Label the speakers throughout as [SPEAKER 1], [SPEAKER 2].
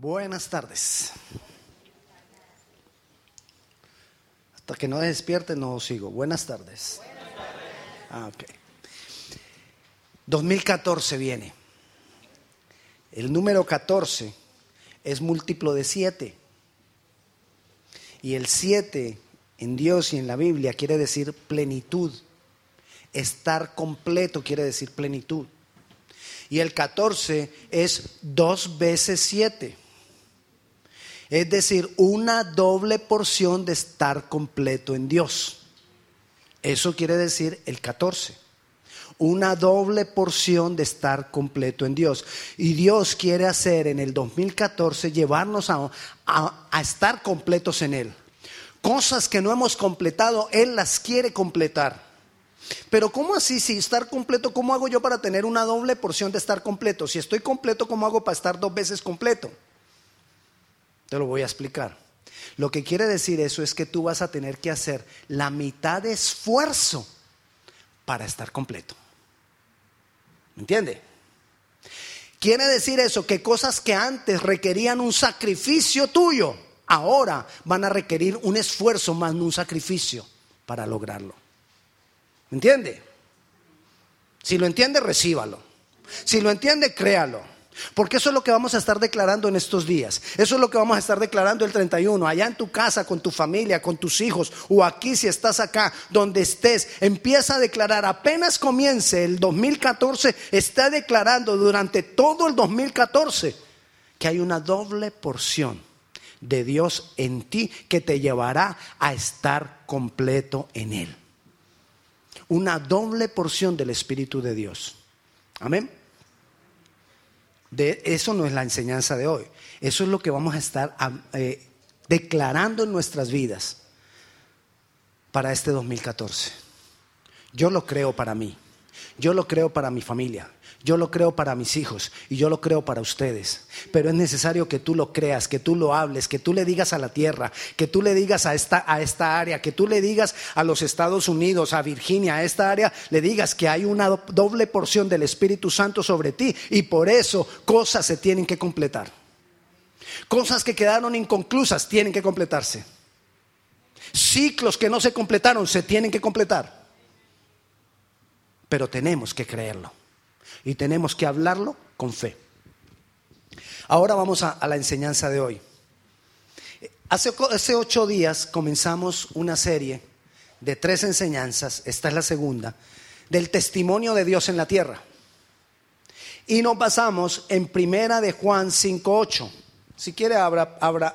[SPEAKER 1] Buenas tardes. Hasta que no despierte no sigo. Buenas tardes. Ah, ok. 2014 viene. El número 14 es múltiplo de 7. Y el 7 en Dios y en la Biblia quiere decir plenitud. Estar completo quiere decir plenitud. Y el 14 es dos veces 7. Es decir, una doble porción de estar completo en Dios. Eso quiere decir el 14. Una doble porción de estar completo en Dios. Y Dios quiere hacer en el 2014 llevarnos a, a, estar completos en Él. Cosas que no hemos completado, Él las quiere completar. Pero ¿cómo así? Si estar completo, ¿cómo hago yo para tener una doble porción de estar completo? Si estoy completo, ¿cómo hago para estar dos veces completo? Te lo voy a explicar. Lo que quiere decir eso es que tú vas a tener que hacer la mitad de esfuerzo para estar completo. ¿Me entiende? Quiere decir eso que cosas que antes requerían un sacrificio tuyo, ahora van a requerir un esfuerzo más no un sacrificio para lograrlo. ¿Me entiende? Si lo entiende, recíbalo. Si lo entiende, créalo. Porque eso es lo que vamos a estar declarando en estos días. Eso es lo que vamos a estar declarando el 31, allá en tu casa, con tu familia, con tus hijos, o aquí si estás acá, donde estés. Empieza a declarar, apenas comience el 2014, está declarando durante todo el 2014 que hay una doble porción de Dios en ti que te llevará a estar completo en Él. Una doble porción del Espíritu de Dios. Amén. De, eso no es la enseñanza de hoy. Eso es lo que vamos a estar eh, declarando en nuestras vidas para este 2014. Yo lo creo para mí. Yo lo creo para mi familia. Yo lo creo para mis hijos y yo lo creo para ustedes. Pero es necesario que tú lo creas, que tú lo hables, que tú le digas a la tierra, que tú le digas a esta, a esta área, que tú le digas a los Estados Unidos, a Virginia, a esta área, le digas que hay una doble porción del Espíritu Santo sobre ti y por eso cosas se tienen que completar. Cosas que quedaron inconclusas tienen que completarse. Ciclos que no se completaron se tienen que completar. Pero tenemos que creerlo y tenemos que hablarlo con fe. Ahora vamos a, la enseñanza de hoy. Hace, ocho días comenzamos una serie de tres enseñanzas, esta es la segunda, del testimonio de Dios en la tierra. Y nos basamos en Primera de Juan 5.8. Si quiere, abra,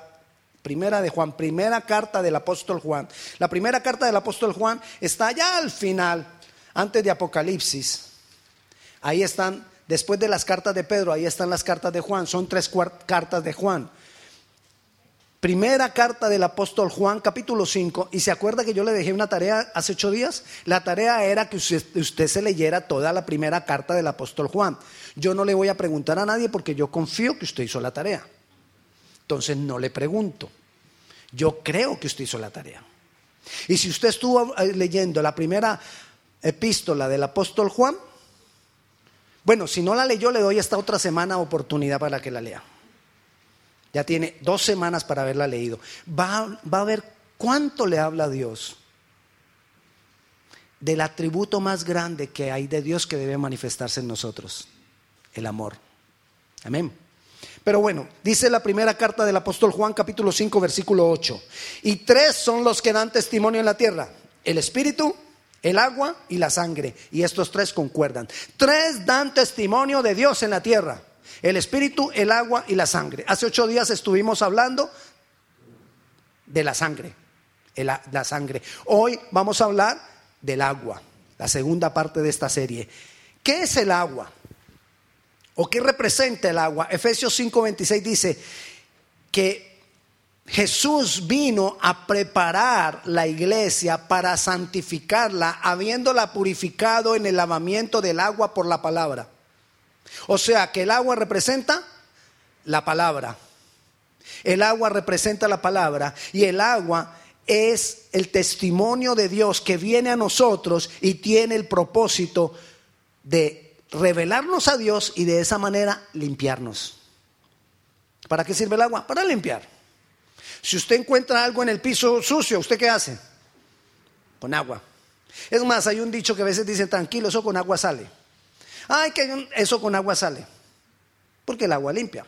[SPEAKER 1] Primera de Juan, primera carta del apóstol Juan. La primera carta del apóstol Juan está allá al final, antes de Apocalipsis. Ahí están, después de las cartas de Pedro, ahí están las cartas de Juan. Son tres cartas de Juan. Primera carta del apóstol Juan, capítulo 5. Y se acuerda que yo le dejé una tarea hace ocho días. La tarea era que usted, usted, se leyera toda la primera carta del apóstol Juan. Yo no le voy a preguntar a nadie porque yo confío que usted hizo la tarea. Entonces no le pregunto. Yo creo que usted hizo la tarea. Y si usted estuvo eh, leyendo la primera epístola del apóstol Juan, bueno, si no la leyó, le doy esta otra semana oportunidad para que la lea. Ya tiene dos semanas para haberla leído. Va, a ver cuánto le habla a Dios del atributo más grande que hay de Dios que debe manifestarse en nosotros, el amor. Amén. Pero bueno, dice la primera carta del apóstol Juan capítulo 5 versículo 8. Y tres son los que dan testimonio en la tierra. El Espíritu, el agua y la sangre. Y estos tres concuerdan. Tres dan testimonio de Dios en la tierra. El espíritu, el agua y la sangre. Hace ocho días estuvimos hablando de la sangre. La sangre. Hoy vamos a hablar del agua. La segunda parte de esta serie. ¿Qué es el agua? ¿O qué representa el agua? Efesios 5:26 dice que Jesús vino a preparar la iglesia para santificarla, habiéndola purificado en el lavamiento del agua por la palabra. O sea que el agua representa la palabra. El agua representa la palabra y el agua es el testimonio de Dios que viene a nosotros y tiene el propósito de revelarnos a Dios y de esa manera limpiarnos ¿Para qué sirve el agua? Para limpiar. Si usted encuentra algo en el piso sucio, ¿usted qué hace? Con agua. Es más, hay un dicho que a veces dice, tranquilo, eso con agua sale. Ay, que eso con agua sale. Porque el agua limpia.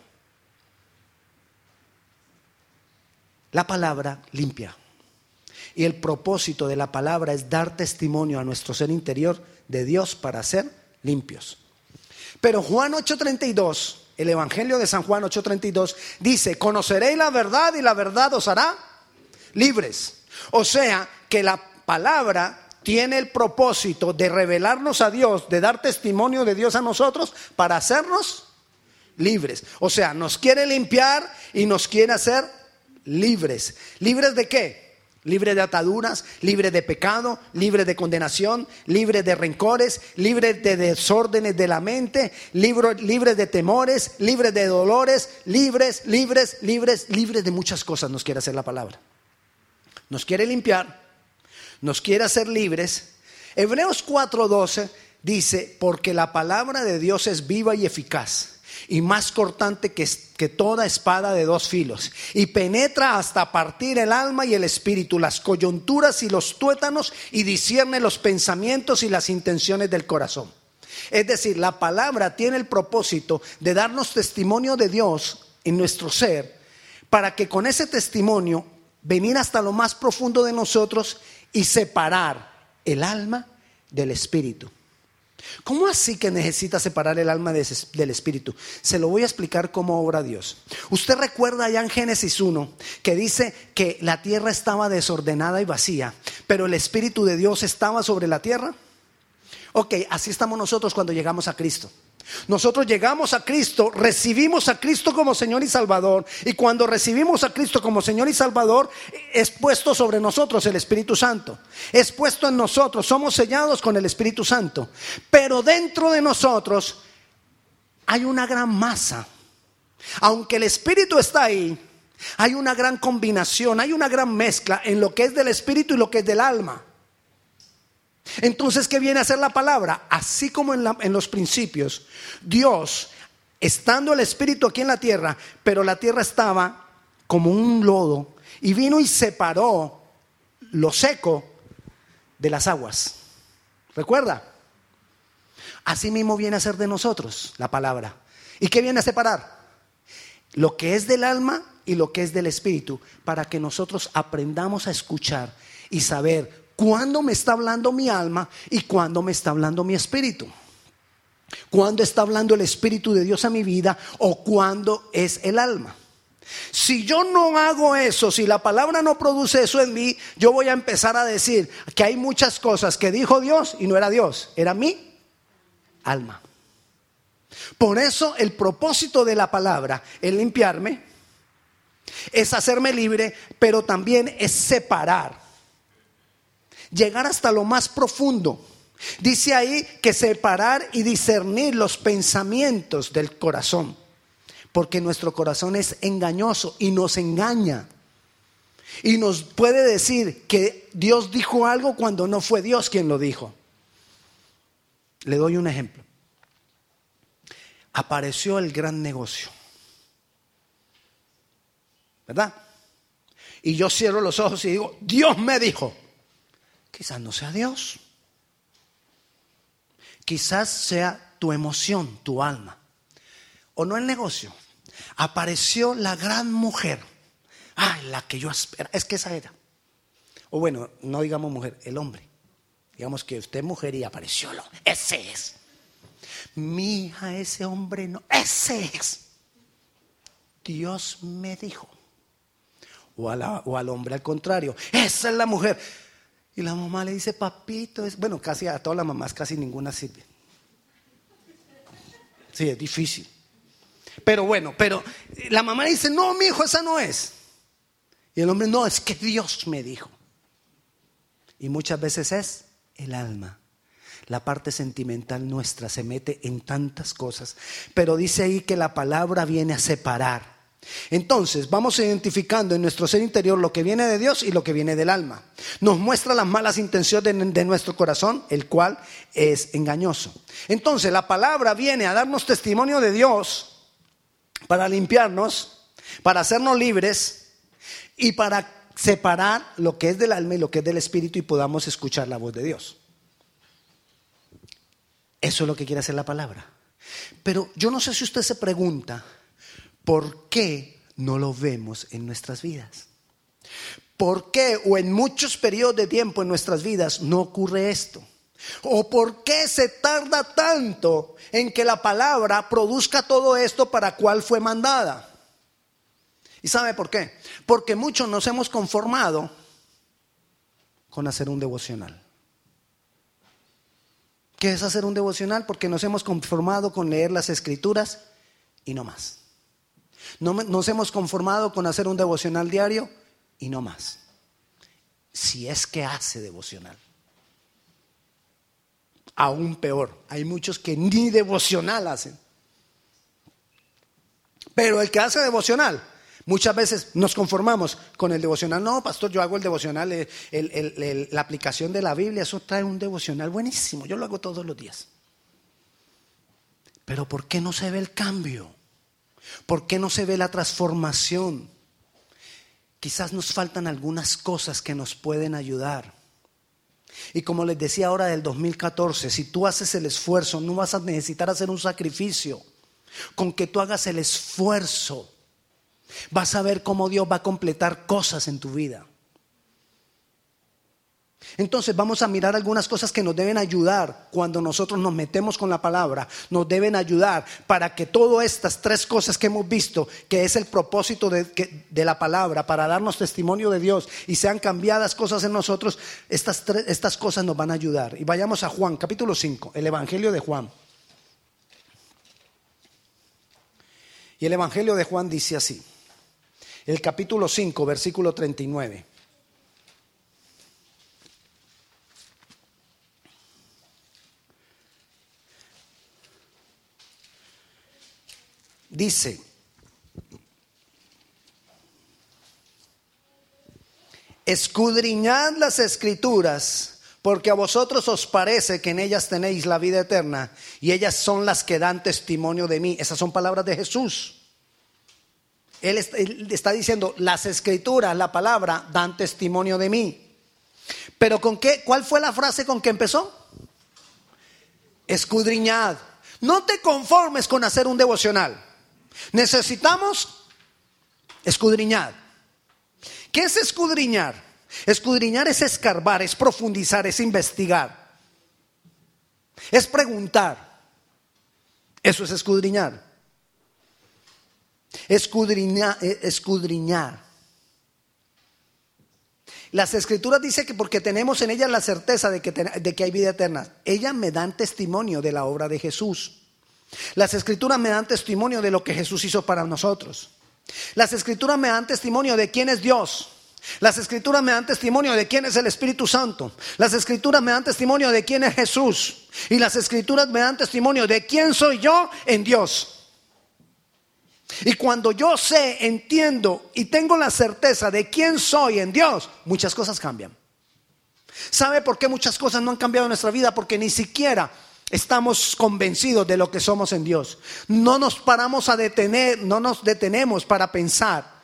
[SPEAKER 1] La palabra limpia. Y el propósito de la palabra es dar testimonio a nuestro ser interior de Dios para ser limpios. Pero Juan 8:32, el Evangelio de San Juan 8:32, dice, conoceréis la verdad y la verdad os hará libres. O sea, que la palabra tiene el propósito de revelarnos a Dios, de dar testimonio de Dios a nosotros para hacernos libres. O sea, nos quiere limpiar y nos quiere hacer libres. ¿Libres de qué? Libre de ataduras, libre de pecado, libre de condenación, libre de rencores, libre de desórdenes de la mente, libre, de temores, libre de dolores, libres, libres, libres, libres de muchas cosas nos quiere hacer la palabra. Nos quiere limpiar, nos quiere hacer libres. Hebreos 4:12 dice, porque la palabra de Dios es viva y eficaz y más cortante que, que, toda espada de dos filos, y penetra hasta partir el alma y el espíritu, las coyunturas y los tuétanos, y discierne los pensamientos y las intenciones del corazón. Es decir, la palabra tiene el propósito de darnos testimonio de Dios en nuestro ser, para que con ese testimonio venir hasta lo más profundo de nosotros y separar el alma del espíritu. ¿Cómo así que necesita separar el alma del espíritu? Se lo voy a explicar cómo obra Dios. Usted recuerda allá en Génesis 1 que dice que la tierra estaba desordenada y vacía, pero el espíritu de Dios estaba sobre la tierra. Ok, así estamos nosotros cuando llegamos a Cristo. Nosotros llegamos a Cristo, recibimos a Cristo como Señor y Salvador, y cuando recibimos a Cristo como Señor y Salvador, es puesto sobre nosotros el Espíritu Santo. Es puesto en nosotros, somos sellados con el Espíritu Santo. Pero dentro de nosotros hay una gran masa. Aunque el Espíritu está ahí, hay una gran combinación, hay una gran mezcla en lo que es del Espíritu y lo que es del alma. Entonces, ¿qué viene a ser la palabra? Así como en, los principios, Dios, estando el Espíritu aquí en la tierra, pero la tierra estaba como un lodo, y vino y separó lo seco de las aguas. ¿Recuerda? Así mismo viene a ser de nosotros la palabra. ¿Y qué viene a separar? Lo que es del alma y lo que es del espíritu, para que nosotros aprendamos a escuchar y saber cuándo me está hablando mi alma y cuándo me está hablando mi espíritu. Cuándo está hablando el Espíritu de Dios a mi vida o cuándo es el alma. Si yo no hago eso, si la palabra no produce eso en mí, yo voy a empezar a decir que hay muchas cosas que dijo Dios y no era Dios, era mi alma. Por eso el propósito de la palabra es limpiarme, es hacerme libre, pero también es separar llegar hasta lo más profundo. Dice ahí que separar y discernir los pensamientos del corazón, porque nuestro corazón es engañoso y nos engaña. Y nos puede decir que Dios dijo algo cuando no fue Dios quien lo dijo. Le doy un ejemplo. Apareció el gran negocio. ¿Verdad? Y yo cierro los ojos y digo, Dios me dijo. Quizás no sea Dios. Quizás sea tu emoción, tu alma. O no el negocio. Apareció la gran mujer. Ay, la que yo espero. Es que esa era. O bueno, no digamos mujer, el hombre. Digamos que usted es mujer y apareció el hombre. Ese es. Mi hija, ese hombre no. Ese es. Dios me dijo. O, o al hombre al contrario. Esa es la mujer. Y la mamá le dice, papito, es... bueno, casi a todas las mamás, casi ninguna sirve. Sí, es difícil. Pero bueno, pero la mamá le dice, no, mi hijo, esa no es. Y el hombre, no, es que Dios me dijo. Y muchas veces es el alma. La parte sentimental nuestra se mete en tantas cosas. Pero dice ahí que la palabra viene a separar entonces vamos identificando en nuestro ser interior lo que viene de Dios y lo que viene del alma. Nos muestra las malas intenciones de, nuestro corazón, el cual es engañoso. Entonces la palabra viene a darnos testimonio de Dios para limpiarnos, para hacernos libres y para separar lo que es del alma y lo que es del espíritu y podamos escuchar la voz de Dios. Eso es lo que quiere hacer la palabra. Pero yo no sé si usted se pregunta, ¿por qué no lo vemos en nuestras vidas? ¿Por qué o en muchos periodos de tiempo en nuestras vidas no ocurre esto? ¿O por qué se tarda tanto en que la palabra produzca todo esto para cual fue mandada? ¿Y sabe por qué? Porque muchos nos hemos conformado con hacer un devocional. ¿Qué es hacer un devocional? Porque nos hemos conformado con leer las escrituras y no más. Nos hemos conformado con hacer un devocional diario y no más. Si es que hace devocional. Aún peor, hay muchos que ni devocional hacen. Pero el que hace devocional, muchas veces nos conformamos con el devocional. No, pastor, yo hago el devocional, la aplicación de la Biblia, eso trae un devocional buenísimo. Yo lo hago todos los días. Pero ¿por qué no se ve el cambio? ¿Por qué no se ve la transformación? Quizás nos faltan algunas cosas que nos pueden ayudar. Y como les decía ahora del 2014, si tú haces el esfuerzo, no vas a necesitar hacer un sacrificio. Con que tú hagas el esfuerzo, vas a ver cómo Dios va a completar cosas en tu vida. Entonces vamos a mirar algunas cosas que nos deben ayudar cuando nosotros nos metemos con la palabra, nos deben ayudar para que todas estas tres cosas que hemos visto, que es el propósito de, la palabra, para darnos testimonio de Dios y sean cambiadas cosas en nosotros, estas, estas cosas nos van a ayudar. Y vayamos a Juan, capítulo 5, el Evangelio de Juan. Y el Evangelio de Juan dice así, el capítulo 5, versículo 39. Dice, escudriñad las escrituras, porque a vosotros os parece que en ellas tenéis la vida eterna, y ellas son las que dan testimonio de mí. Esas son palabras de Jesús. Él está diciendo, las escrituras, la palabra, dan testimonio de mí. Pero con qué, ¿cuál fue la frase con que empezó? Escudriñad. No te conformes con hacer un devocional. Necesitamos escudriñar. ¿Qué es escudriñar? Escudriñar es escarbar, es profundizar, es investigar. Es preguntar. Eso es escudriñar. Escudriñar. Eh, escudriñar. Las escrituras dicen que porque tenemos en ellas la certeza de que, de que hay vida eterna, ellas me dan testimonio de la obra de Jesús. Las escrituras me dan testimonio de lo que Jesús hizo para nosotros. Las escrituras me dan testimonio de quién es Dios. Las escrituras me dan testimonio de quién es el Espíritu Santo. Las escrituras me dan testimonio de quién es Jesús. Y las escrituras me dan testimonio de quién soy yo en Dios. Y cuando yo sé, entiendo y tengo la certeza de quién soy en Dios, muchas cosas cambian. ¿Sabe por qué muchas cosas no han cambiado en nuestra vida? Porque ni siquiera estamos convencidos de lo que somos en Dios. No nos paramos a detener, no nos detenemos para pensar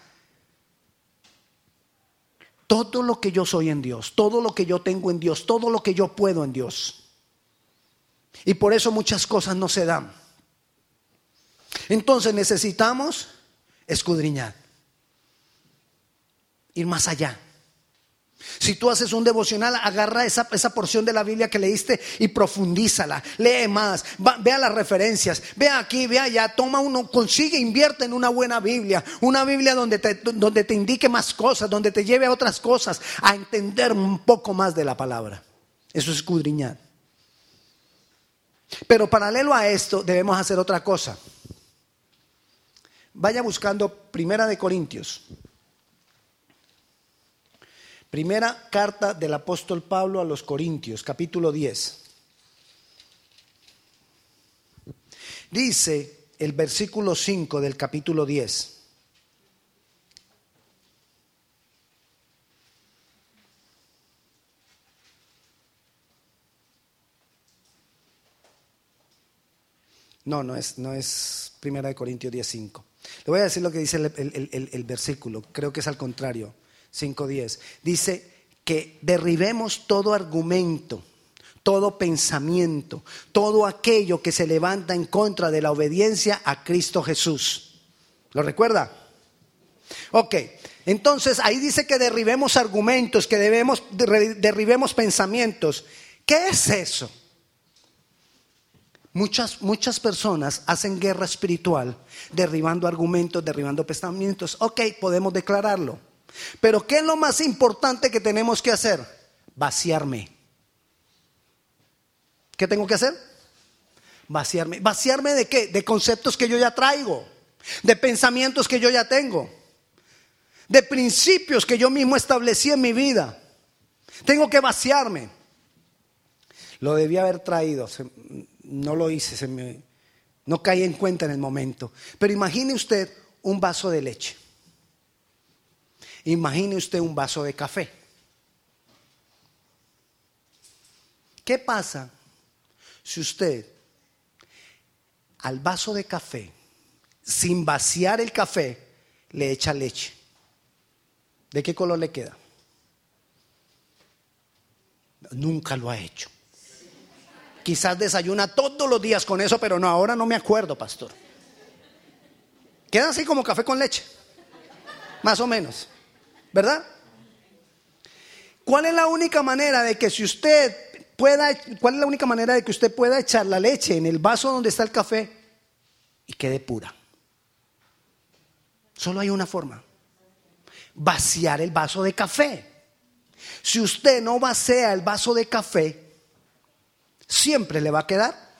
[SPEAKER 1] todo lo que yo soy en Dios, todo lo que yo tengo en Dios, todo lo que yo puedo en Dios. Y por eso muchas cosas no se dan. Entonces necesitamos escudriñar, ir más allá. Si tú haces un devocional, agarra esa, porción de la Biblia que leíste y profundízala. Lee más, vea las referencias, vea aquí, vea allá, toma uno, consigue, invierte en una buena Biblia. Una Biblia donde te, donde te indique más cosas, donde te lleve a otras cosas, a entender un poco más de la palabra. Eso es escudriñar. Pero paralelo a esto, debemos hacer otra cosa. Vaya buscando Primera de Corintios. Primera carta del apóstol Pablo a los Corintios, capítulo 10. Dice el versículo 5 del capítulo 10. No, no es, no es Primera de Corintios 10.5. Le voy a decir lo que dice el, versículo, creo que es al contrario, 5.10. Dice que derribemos todo argumento, todo pensamiento, todo aquello que se levanta en contra de la obediencia a Cristo Jesús. ¿Lo recuerda? Ok, entonces ahí dice que derribemos argumentos, que debemos, derribemos pensamientos. ¿Qué es eso? Muchas, muchas personas hacen guerra espiritual, derribando argumentos, derribando pensamientos. Ok, podemos declararlo. Pero ¿qué es lo más importante que tenemos que hacer? Vaciarme. ¿Qué tengo que hacer? Vaciarme. ¿Vaciarme de qué? De conceptos que yo ya traigo, de pensamientos que yo ya tengo, de principios que yo mismo establecí en mi vida. Tengo que vaciarme. Lo debía haber traído no lo hice, no caí en cuenta en el momento. Pero imagine usted un vaso de leche. Imagine usted un vaso de café. ¿Qué pasa si usted al vaso de café, sin vaciar el café, le echa leche? ¿De qué color le queda? Nunca lo ha hecho. Quizás desayuna todos los días con eso, pero no, ahora no me acuerdo, pastor. Queda así como café con leche. Más o menos. ¿Verdad? ¿Cuál es la única manera de que si usted pueda, cuál es la única manera de que usted pueda echar la leche en el vaso donde está el café y quede pura? Solo hay una forma. Vaciar el vaso de café. Si usted no vacía el vaso de café, siempre le va a quedar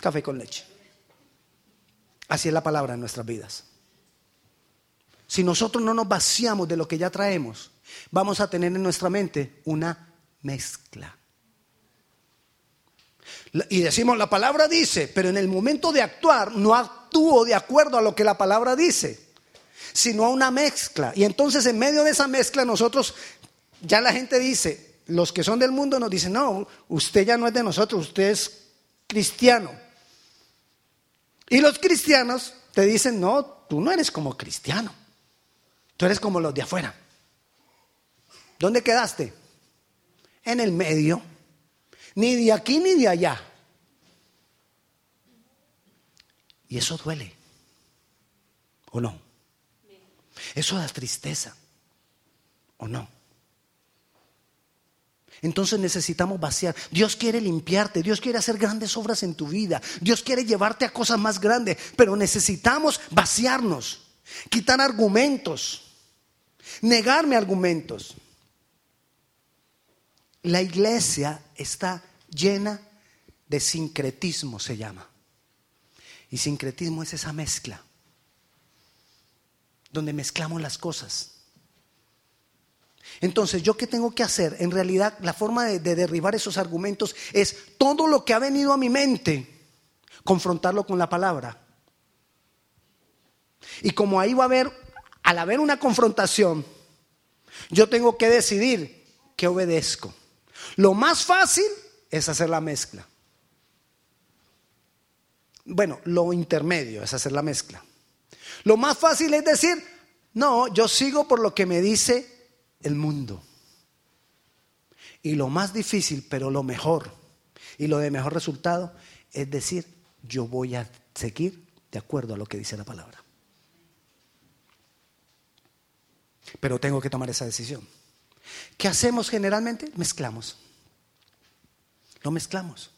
[SPEAKER 1] café con leche. Así es la palabra en nuestras vidas. Si nosotros no nos vaciamos de lo que ya traemos, vamos a tener en nuestra mente una mezcla. Y decimos, la palabra dice, pero en el momento de actuar no actúo de acuerdo a lo que la palabra dice, sino a una mezcla. Y entonces en medio de esa mezcla nosotros, ya la gente dice, los que son del mundo nos dicen, no, usted ya no es de nosotros, usted es cristiano. Y los cristianos te dicen, no, tú no eres como cristiano, tú eres como los de afuera. ¿Dónde quedaste? En el medio, ni de aquí ni de allá. Y eso duele, ¿o no? Eso da tristeza, ¿o no? Entonces necesitamos vaciar. Dios quiere limpiarte, Dios quiere hacer grandes obras en tu vida, Dios quiere llevarte a cosas más grandes, pero necesitamos vaciarnos, quitar argumentos, negarme argumentos. La iglesia está llena de sincretismo, se llama. Y sincretismo es esa mezcla, donde mezclamos las cosas. Entonces, ¿yo qué tengo que hacer? En realidad, la forma de, derribar esos argumentos es todo lo que ha venido a mi mente, confrontarlo con la palabra. Y como ahí va a haber, al haber una confrontación, yo tengo que decidir que obedezco. Lo más fácil es hacer la mezcla. Bueno, lo intermedio es hacer la mezcla. Lo más fácil es decir, no, yo sigo por lo que me dice el mundo. Y lo más difícil, pero lo mejor, y lo de mejor resultado, es decir, yo voy a seguir de acuerdo a lo que dice la palabra. Pero tengo que tomar esa decisión. ¿Qué hacemos generalmente? Mezclamos. Lo mezclamos.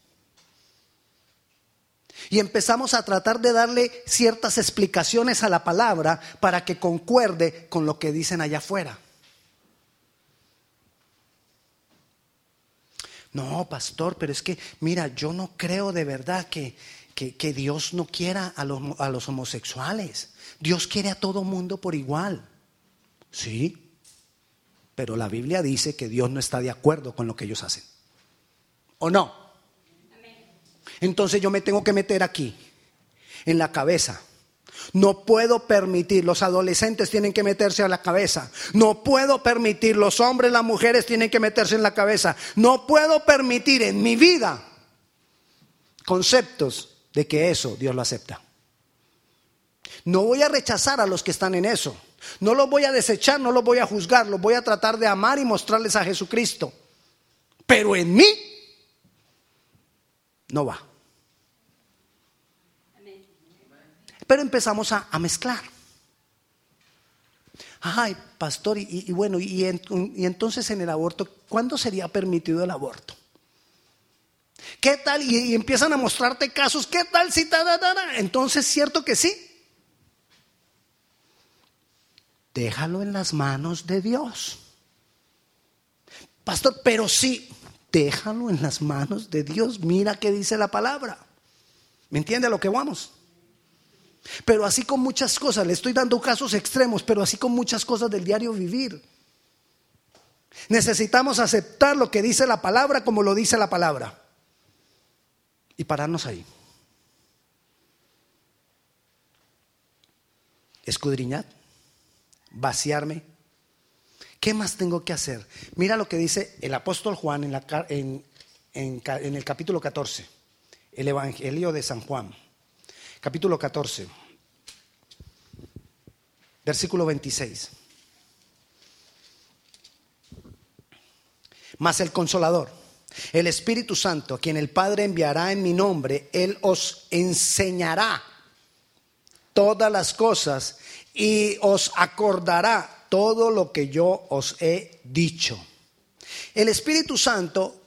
[SPEAKER 1] Y empezamos a tratar de darle ciertas explicaciones a la palabra para que concuerde con lo que dicen allá afuera. No, pastor, pero es que, mira, yo no creo de verdad que, que, Dios no quiera a los, a los homosexuales. Dios quiere a todo mundo por igual. Sí, pero la Biblia dice que Dios no está de acuerdo con lo que ellos hacen. ¿O no? Entonces yo me tengo que meter aquí, en la cabeza no puedo permitir, los adolescentes tienen que meterse a la cabeza. No puedo permitir, los hombres, las mujeres tienen que meterse en la cabeza. No puedo permitir en mi vida conceptos de que eso Dios lo acepta. No voy a rechazar a los que están en eso. No los voy a desechar, no los voy a juzgar, los voy a tratar de amar y mostrarles a Jesucristo. Pero en mí no va. Pero empezamos a, mezclar. Ay, pastor, y, bueno, y, entonces en el aborto, ¿cuándo sería permitido el aborto? ¿Qué tal? Y, empiezan a mostrarte casos, ¿qué tal si ta, Entonces, ¿cierto que sí? Déjalo en las manos de Dios. Pastor, pero sí, déjalo en las manos de Dios. Mira qué dice la palabra. ¿Me entiende a lo que vamos? Pero así con muchas cosas, le estoy dando casos extremos, pero así con muchas cosas del diario vivir. Necesitamos aceptar lo que dice la palabra como lo dice la palabra. Y pararnos ahí. Escudriñar, vaciarme. ¿Qué más tengo que hacer? Mira lo que dice el apóstol Juan en, el capítulo 14, el Evangelio de San Juan capítulo 14, versículo 26. Mas el consolador, el Espíritu Santo, a quien el Padre enviará en mi nombre, Él os enseñará todas las cosas y os acordará todo lo que yo os he dicho. El Espíritu Santo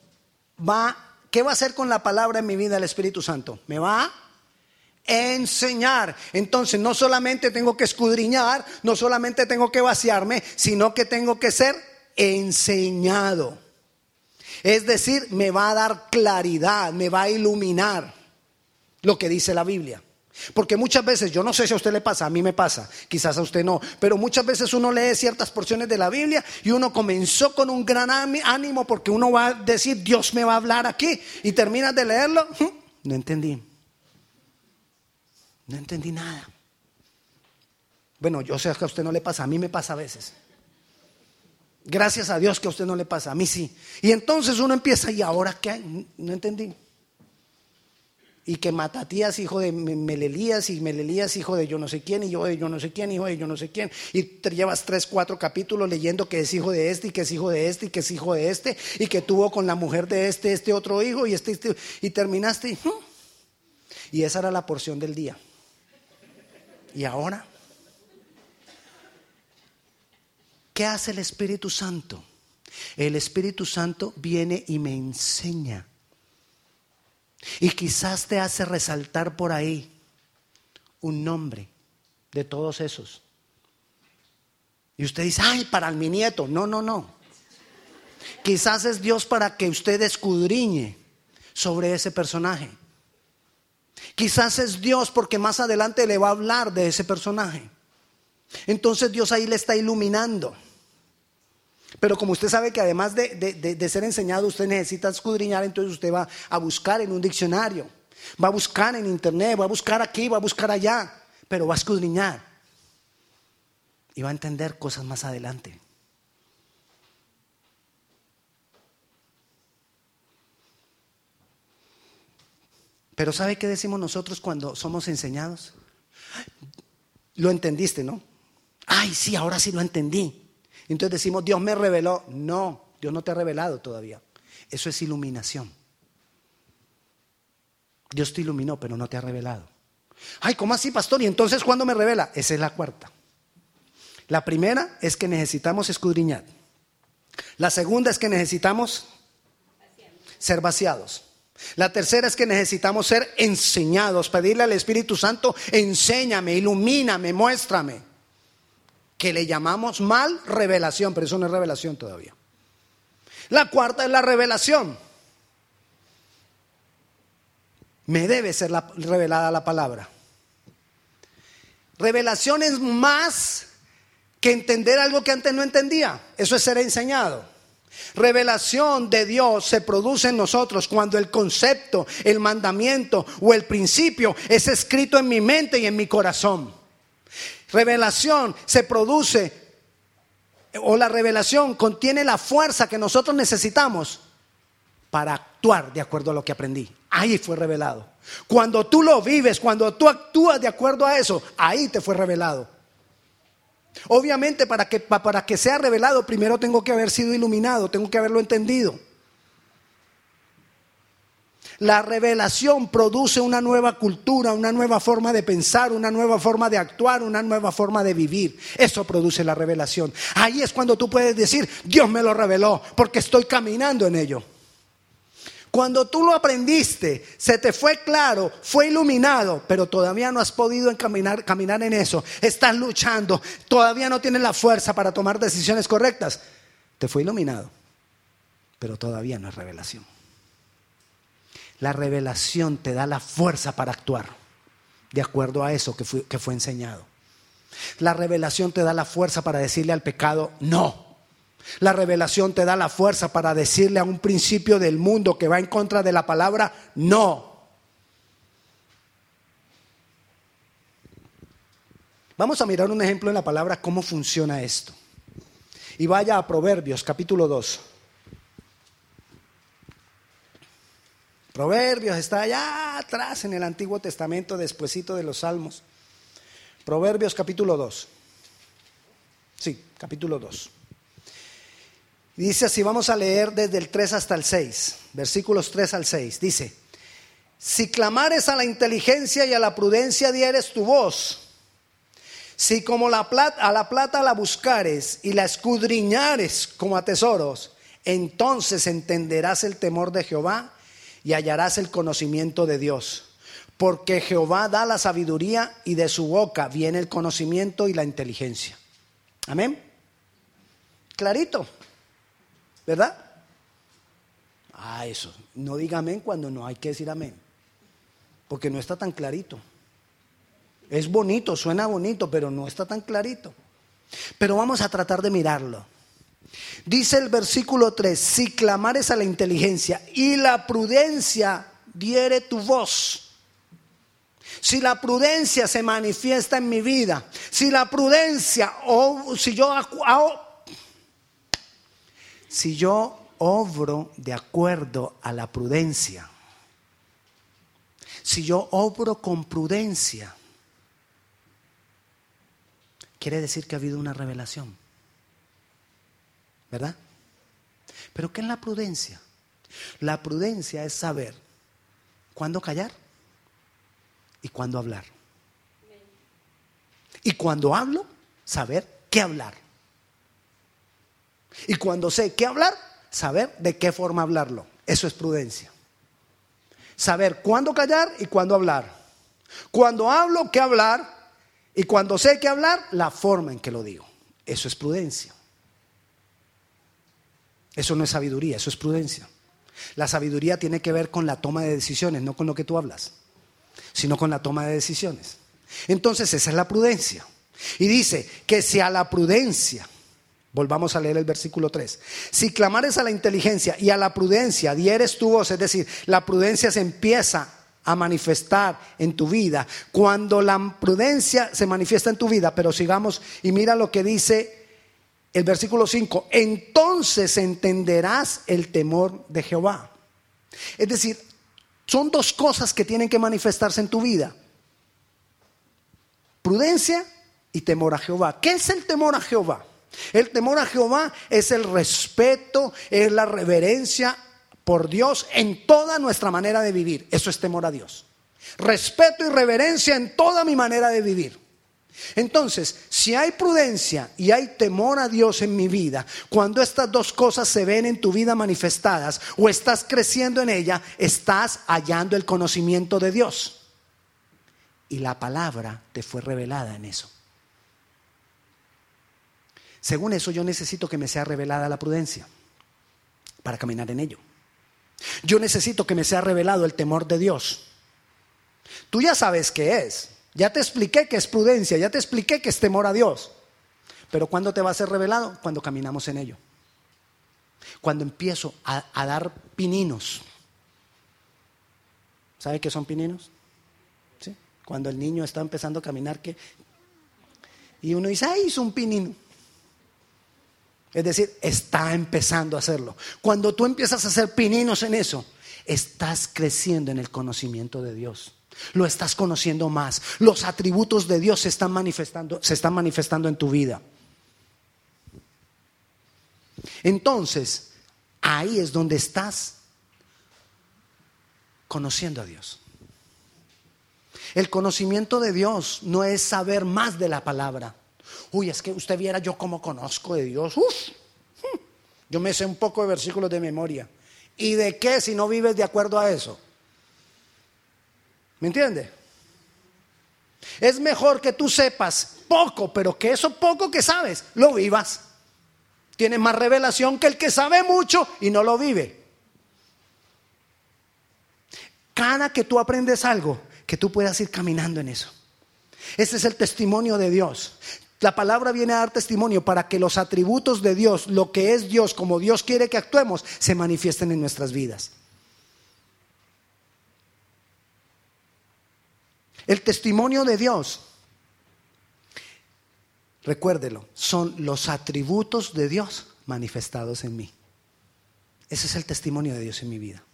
[SPEAKER 1] va, ¿qué va a hacer con la palabra en mi vida el Espíritu Santo? Me va a enseñar. Entonces no solamente tengo que escudriñar, no solamente tengo que vaciarme, sino que tengo que ser enseñado. Es decir, me va a dar claridad, me va a iluminar lo que dice la Biblia. Porque muchas veces, yo no sé si a usted le pasa, a mí me pasa, quizás a usted no, pero muchas veces uno lee ciertas porciones de la Biblia y uno comenzó con un gran ánimo porque uno va a decir, Dios me va a hablar aquí, y terminas de leerlo, no entendí. No entendí nada. Bueno, yo sé que a usted no le pasa, a mí me pasa a veces. Gracias a Dios que a usted no le pasa, a mí sí. Y entonces uno empieza, ¿y ahora qué? No entendí. Y que Matatías, hijo de Melelías, y Melelías, hijo de yo no sé quién, y yo de yo no sé quién, hijo de yo no sé quién. Y te llevas tres, cuatro capítulos leyendo que es hijo de este, y que es hijo de este, y que es hijo de este, y que tuvo con la mujer de este, este otro hijo, y este, este y terminaste. Y, y esa era la porción del día. ¿Y ahora? ¿Qué hace el Espíritu Santo? El Espíritu Santo viene y me enseña. Y quizás te hace resaltar por ahí un nombre de todos esos. Y usted dice, ay, para mi nieto. No, no, no. Quizás es Dios para que usted escudriñe sobre ese personaje. Quizás es Dios porque más adelante le va a hablar de ese personaje. Entonces Dios ahí le está iluminando. Pero como usted sabe que además de, ser enseñado usted necesita escudriñar, entonces usted va a buscar en un diccionario, va a buscar en internet, va a buscar aquí, va a buscar allá, pero va a escudriñar. Y va a entender cosas más adelante. Pero ¿sabe qué decimos nosotros cuando somos enseñados? Lo entendiste, ¿no? Ay, sí, ahora sí lo entendí. Entonces decimos, Dios me reveló. No, Dios no te ha revelado todavía. Eso es iluminación. Dios te iluminó, pero no te ha revelado. Ay, ¿cómo así, pastor? ¿Y entonces cuándo me revela? Esa es la cuarta. La primera es que necesitamos escudriñar. La segunda es que necesitamos ser vaciados. La tercera es que necesitamos ser enseñados, pedirle al Espíritu Santo, enséñame, ilumíname, muéstrame. Que le llamamos mal revelación, pero eso no es revelación todavía. La cuarta es la revelación. Me debe ser revelada la palabra. Revelación es más que entender algo que antes no entendía. Eso es ser enseñado. Revelación de Dios se produce en nosotros cuando el concepto, el mandamiento o el principio es escrito en mi mente y en mi corazón. Revelación se produce o la revelación contiene la fuerza que nosotros necesitamos para actuar de acuerdo a lo que aprendí. Ahí fue revelado. Cuando tú lo vives, cuando tú actúas de acuerdo a eso, ahí te fue revelado. Obviamente para que, para que sea revelado, primero tengo que haber sido iluminado, tengo que haberlo entendido. La revelación produce una nueva cultura, una nueva forma de pensar, una nueva forma de actuar, una nueva forma de vivir. Eso produce la revelación. Ahí es cuando tú puedes decir, Dios me lo reveló, porque estoy caminando en ello. Cuando tú lo aprendiste, se te fue claro, fue iluminado, pero todavía no has podido caminar, caminar en eso. Estás luchando, todavía no tienes la fuerza para tomar decisiones correctas. Te fue iluminado, pero todavía no es revelación. La revelación te da la fuerza para actuar de acuerdo a eso que fue, que fue enseñado. La revelación te da la fuerza para decirle al pecado, no. La revelación te da la fuerza para decirle a un principio del mundo que va en contra de la palabra, no. Vamos a mirar un ejemplo en la palabra cómo funciona esto. Y vaya a Proverbios capítulo 2. Proverbios está allá atrás en el Antiguo Testamento, despuesito de los Salmos. Proverbios capítulo 2. Sí, capítulo 2. Dice así, vamos a leer desde el 3 hasta el 6, versículos 3 al 6. Dice, si clamares a la inteligencia y a la prudencia dieres tu voz, si como la plata, a la plata la buscares y la escudriñares como a tesoros, entonces entenderás el temor de Jehová y hallarás el conocimiento de Dios. Porque Jehová da la sabiduría y de su boca viene el conocimiento y la inteligencia. Amén. Clarito, ¿verdad? Ah, eso. No diga amén cuando no hay que decir amén. Porque no está tan clarito. Es bonito, suena bonito, pero no está tan clarito. Pero vamos a tratar de mirarlo. Dice el versículo 3, si clamares a la inteligencia y la prudencia diere tu voz. Si la prudencia se manifiesta en mi vida, si la prudencia o si yo si yo obro de acuerdo a la prudencia, si yo obro con prudencia, quiere decir que ha habido una revelación. ¿Verdad? Pero ¿qué es la prudencia? La prudencia es saber cuándo callar y cuándo hablar. Y cuando hablo, saber qué hablar. Y cuando sé qué hablar, saber de qué forma hablarlo. Eso es prudencia. Saber cuándo callar y cuándo hablar. Cuando hablo, qué hablar. Y cuando sé qué hablar, la forma en que lo digo. Eso es prudencia. Eso no es sabiduría, eso es prudencia. La sabiduría tiene que ver con la toma de decisiones, no con lo que tú hablas, sino con la toma de decisiones. Entonces esa es la prudencia. Y dice que si a la prudencia, volvamos a leer el versículo 3, si clamares a la inteligencia y a la prudencia dieres tu voz, es decir, la prudencia se empieza a manifestar en tu vida. Cuando la prudencia se manifiesta en tu vida, pero sigamos y mira lo que dice el versículo 5, entonces entenderás el temor de Jehová. Es decir, son dos cosas que tienen que manifestarse en tu vida. Prudencia y temor a Jehová. ¿Qué es el temor a Jehová? El temor a Jehová es el respeto, es la reverencia por Dios en toda nuestra manera de vivir. Eso es temor a Dios. Respeto y reverencia en toda mi manera de vivir. Entonces, si hay prudencia y hay temor a Dios en mi vida, cuando estas dos cosas se ven en tu vida manifestadas o estás creciendo en ella, estás hallando el conocimiento de Dios. Y la palabra te fue revelada en eso. Según eso, yo necesito que me sea revelada la prudencia para caminar en ello. Yo necesito que me sea revelado el temor de Dios. Tú ya sabes qué es. Ya te expliqué que es prudencia, ya te expliqué que es temor a Dios. Pero ¿cuándo te va a ser revelado? Cuando caminamos en ello. Cuando empiezo a, dar pininos. ¿Sabe qué son pininos? ¿Sí? Cuando el niño está empezando a caminar, que y uno dice, ¡ay, hizo un pinino! Es decir, está empezando a hacerlo. Cuando tú empiezas a hacer pininos en eso, estás creciendo en el conocimiento de Dios. Lo estás conociendo más. Los atributos de Dios se están manifestando, se están manifestando en tu vida. Entonces, ahí es donde estás conociendo a Dios. El conocimiento de Dios no es saber más de la palabra. Uy, es que usted viera yo cómo conozco de Dios. Uf, yo me sé un poco de versículos de memoria. ¿Y de qué si no vives de acuerdo a eso? ¿Me entiende? Es mejor que tú sepas poco, pero que eso poco que sabes, lo vivas. Tienes más revelación que el que sabe mucho y no lo vive. Cada que tú aprendes algo, que tú puedas ir caminando en eso. Ese es el testimonio de Dios. La palabra viene a dar testimonio para que los atributos de Dios, lo que es Dios, como Dios quiere que actuemos, se manifiesten en nuestras vidas. El testimonio de Dios, recuérdelo, son los atributos de Dios manifestados en mí. Ese es el testimonio de Dios en mi vida.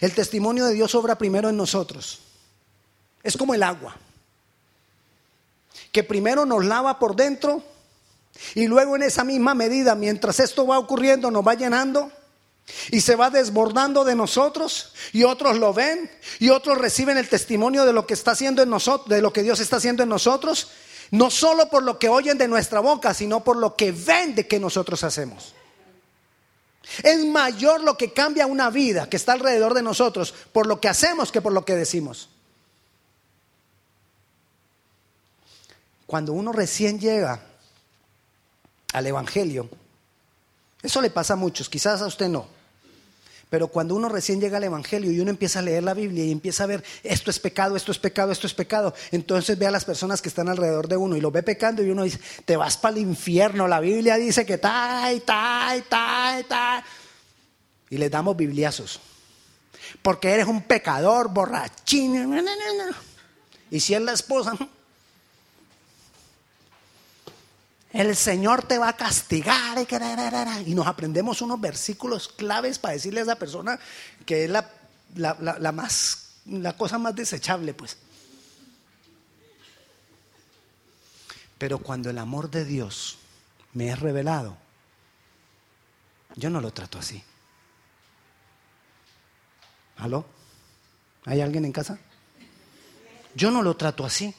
[SPEAKER 1] El testimonio de Dios obra primero en nosotros. Es como el agua que primero nos lava por dentro y luego en esa misma medida, mientras esto va ocurriendo, nos va llenando y se va desbordando de nosotros y otros lo ven y otros reciben el testimonio de lo que está haciendo en nosotros, de lo que Dios está haciendo en nosotros, no solo por lo que oyen de nuestra boca, sino por lo que ven de que nosotros hacemos. Es mayor lo que cambia una vida que está alrededor de nosotros por lo que hacemos que por lo que decimos. Cuando uno recién llega al Evangelio, eso le pasa a muchos, quizás a usted no. Pero cuando uno recién llega al Evangelio y uno empieza a leer la Biblia y empieza a ver esto es pecado, esto es pecado, esto es pecado, entonces ve a las personas que están alrededor de uno y lo ve pecando y uno dice, te vas para el infierno, la Biblia dice que tal, tal, tal, tal. Y le damos bibliazos. Porque eres un pecador, borrachín. Y si es la esposa, el Señor te va a castigar y nos aprendemos unos versículos claves para decirle a esa persona que es la, más, la cosa más desechable, pues. Pero cuando el amor de Dios me es revelado, yo no lo trato así. ¿Aló? ¿Hay alguien en casa? Yo no lo trato así.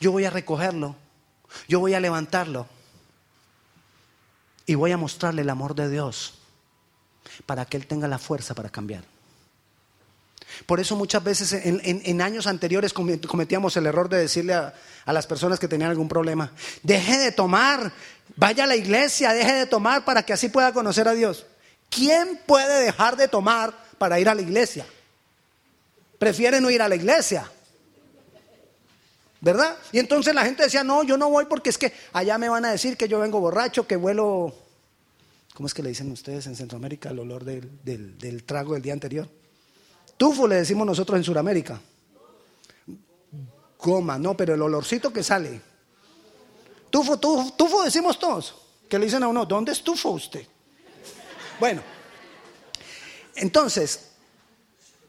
[SPEAKER 1] Yo voy a recogerlo yo voy a levantarlo y voy a mostrarle el amor de Dios para que Él tenga la fuerza para cambiar. Por eso muchas veces en, años anteriores cometíamos el error de decirle a, a, las personas que tenían algún problema, deje de tomar, vaya a la iglesia, deje de tomar para que así pueda conocer a Dios. ¿Quién puede dejar de tomar para ir a la iglesia? Prefiere no ir a la iglesia. ¿Verdad? Y entonces la gente decía, no, yo no voy porque es que allá me van a decir que yo vengo borracho, que vuelo, ¿cómo es que le dicen ustedes en Centroamérica el olor del, trago del día anterior? Tufo le decimos nosotros en Sudamérica. Goma, no, pero el olorcito que sale. Tufo, tufo, tufo decimos todos. Que le dicen a uno, ¿dónde es tufo usted? Bueno, entonces,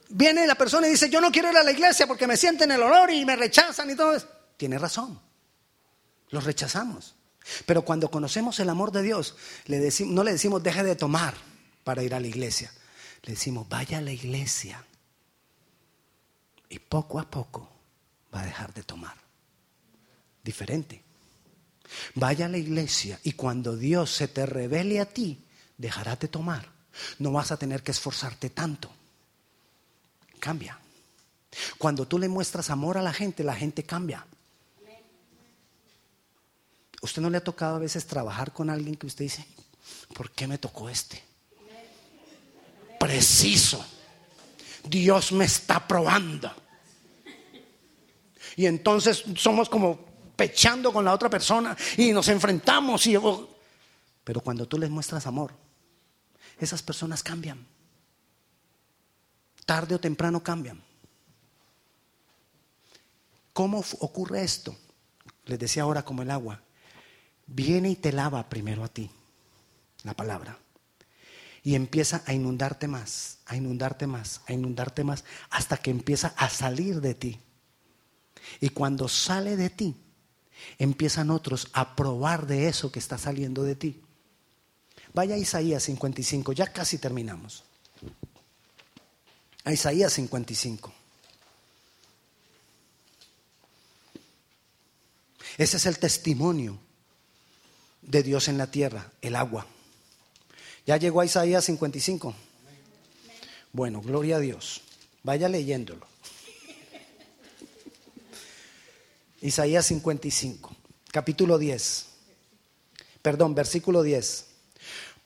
[SPEAKER 1] Viene la persona y dice, yo no quiero ir a la iglesia porque me sienten el olor y me rechazan y todo eso. Tiene razón. Los rechazamos. Pero cuando conocemos el amor de Dios, no le decimos deje de tomar para ir a la iglesia. Le decimos vaya a la iglesia. Y poco a poco va a dejar de tomar. Diferente. Vaya a la iglesia y cuando Dios se te revele a ti, dejará de tomar. No vas a tener que esforzarte tanto cambia. Cuando tú le muestras amor a la gente, la gente cambia. ¿Usted no le ha tocado a veces trabajar con alguien que usted dice, ¿por qué me tocó este? Preciso. Dios me está probando. Y entonces somos como pechando con la otra persona y nos enfrentamos. Y, pero cuando tú les muestras amor, esas personas cambian tarde o temprano cambian. ¿Cómo ocurre esto? Les decía ahora como el agua. viene y te lava primero a ti, la palabra. Y empieza a inundarte más, a inundarte más, a inundarte más, hasta que empieza a salir de ti. Y cuando sale de ti, empiezan otros a probar de eso que está saliendo de ti. Vaya Isaías 55, ya casi terminamos. A Isaías 55. Ese es el testimonio de Dios en la tierra, el agua. ¿Ya llegó a Isaías 55? Bueno, gloria a Dios. Vaya leyéndolo. Isaías 55, capítulo 10. Perdón, versículo 10.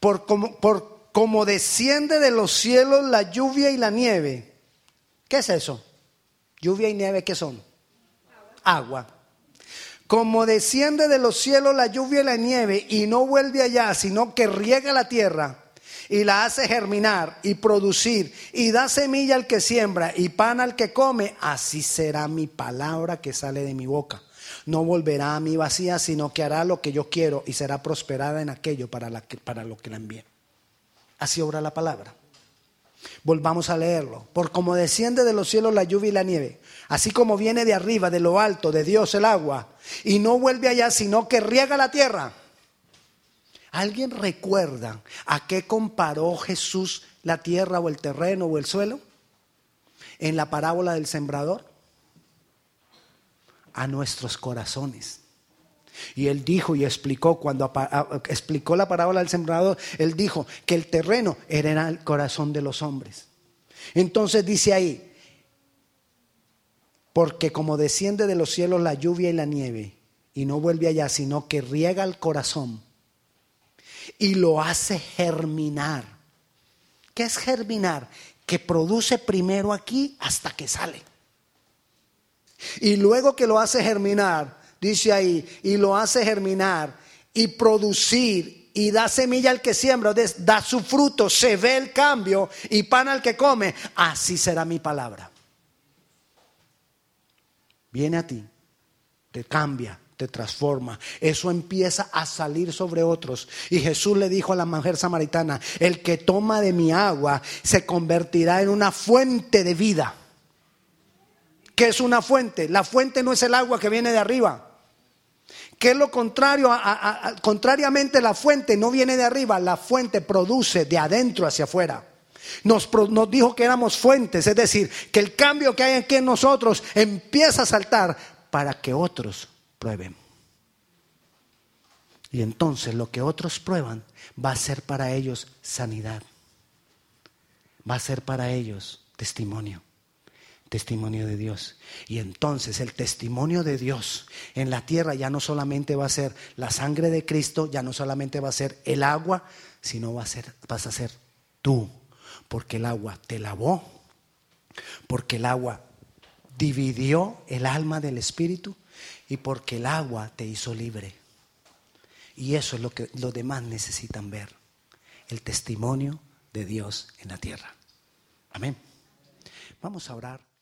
[SPEAKER 1] Por como, por como desciende de los cielos la lluvia y la nieve. ¿Qué es eso? Lluvia y nieve, ¿qué son? Agua. Como desciende de los cielos la lluvia y la nieve y no vuelve allá, sino que riega la tierra y la hace germinar y producir y da semilla al que siembra y pan al que come, así será mi palabra que sale de mi boca. No volverá a mí vacía, sino que hará lo que yo quiero y será prosperada en aquello para, lo que la envíe. Así obra la palabra. Volvamos a leerlo. Por como desciende de los cielos la lluvia y la nieve, así como viene de arriba, de lo alto, de Dios el agua, y no vuelve allá, sino que riega la tierra. ¿Alguien recuerda a qué comparó Jesús la tierra o el terreno o el suelo? En la parábola del sembrador. A nuestros corazones. Y él dijo y explicó, cuando explicó la parábola del sembrador, él dijo que el terreno era el corazón de los hombres. Entonces dice ahí, porque como desciende de los cielos la lluvia y la nieve, y no vuelve allá, sino que riega el corazón y lo hace germinar. ¿Qué es germinar? Que produce primero aquí hasta que sale. Y luego que lo hace germinar, dice ahí, y lo hace germinar y producir y da semilla al que siembra, da su fruto, se ve el cambio y pan al que come, así será mi palabra. Viene a ti, te cambia, te transforma. Eso empieza a salir sobre otros. Y Jesús le dijo a la mujer samaritana, el que toma de mi agua se convertirá en una fuente de vida. ¿Qué es una fuente? La fuente no es el agua que viene de arriba. ¿Qué es lo contrario? A, contrariamente, la fuente no viene de arriba, la fuente produce de adentro hacia afuera. Nos, nos, dijo que éramos fuentes, es decir, que el cambio que hay aquí en nosotros empieza a saltar para que otros prueben. Y entonces lo que otros prueban va a ser para ellos sanidad, va a ser para ellos testimonio testimonio de Dios. Y entonces el testimonio de Dios en la tierra ya no solamente va a ser la sangre de Cristo, ya no solamente va a ser el agua, sino va a ser, vas a ser tú, porque el agua te lavó, porque el agua dividió el alma del espíritu y porque el agua te hizo libre. Y eso es lo que los demás necesitan ver, el testimonio de Dios en la tierra. Amén. Vamos a orar.